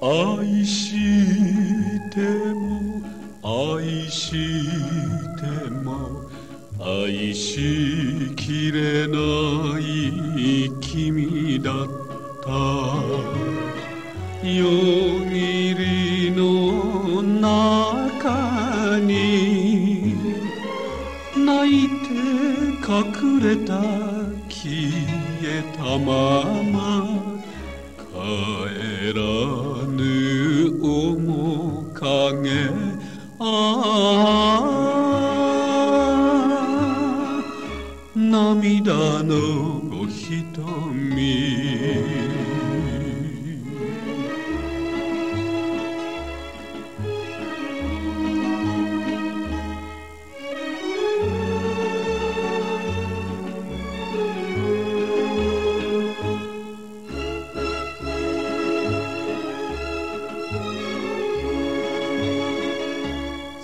愛しても愛しても愛しきれない君だった。夜霧の中に泣いて隠れた消えたまま帰ら涙のご瞳。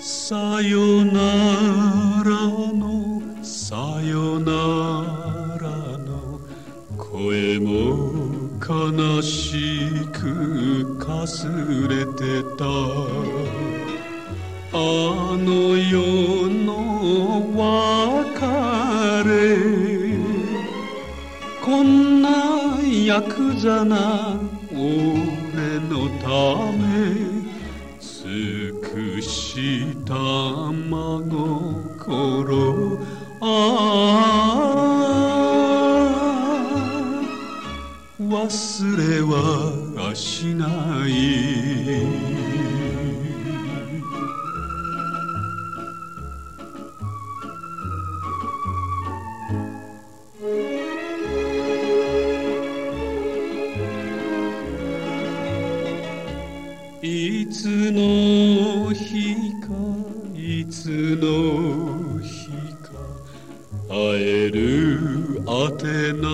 さよなら。悲しくかすれてた。あの世の別れこんなヤクザな俺のため尽くした真心ああ忘れはしない。いつの会える。あてな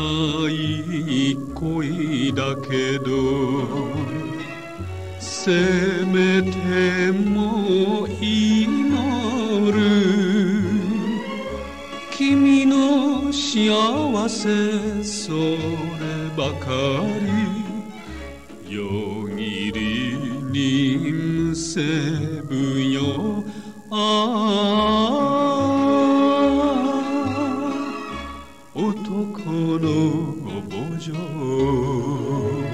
い恋だけどせめても祈る。君の幸せそればかり。夜霧にむせぶよああ ono obojo.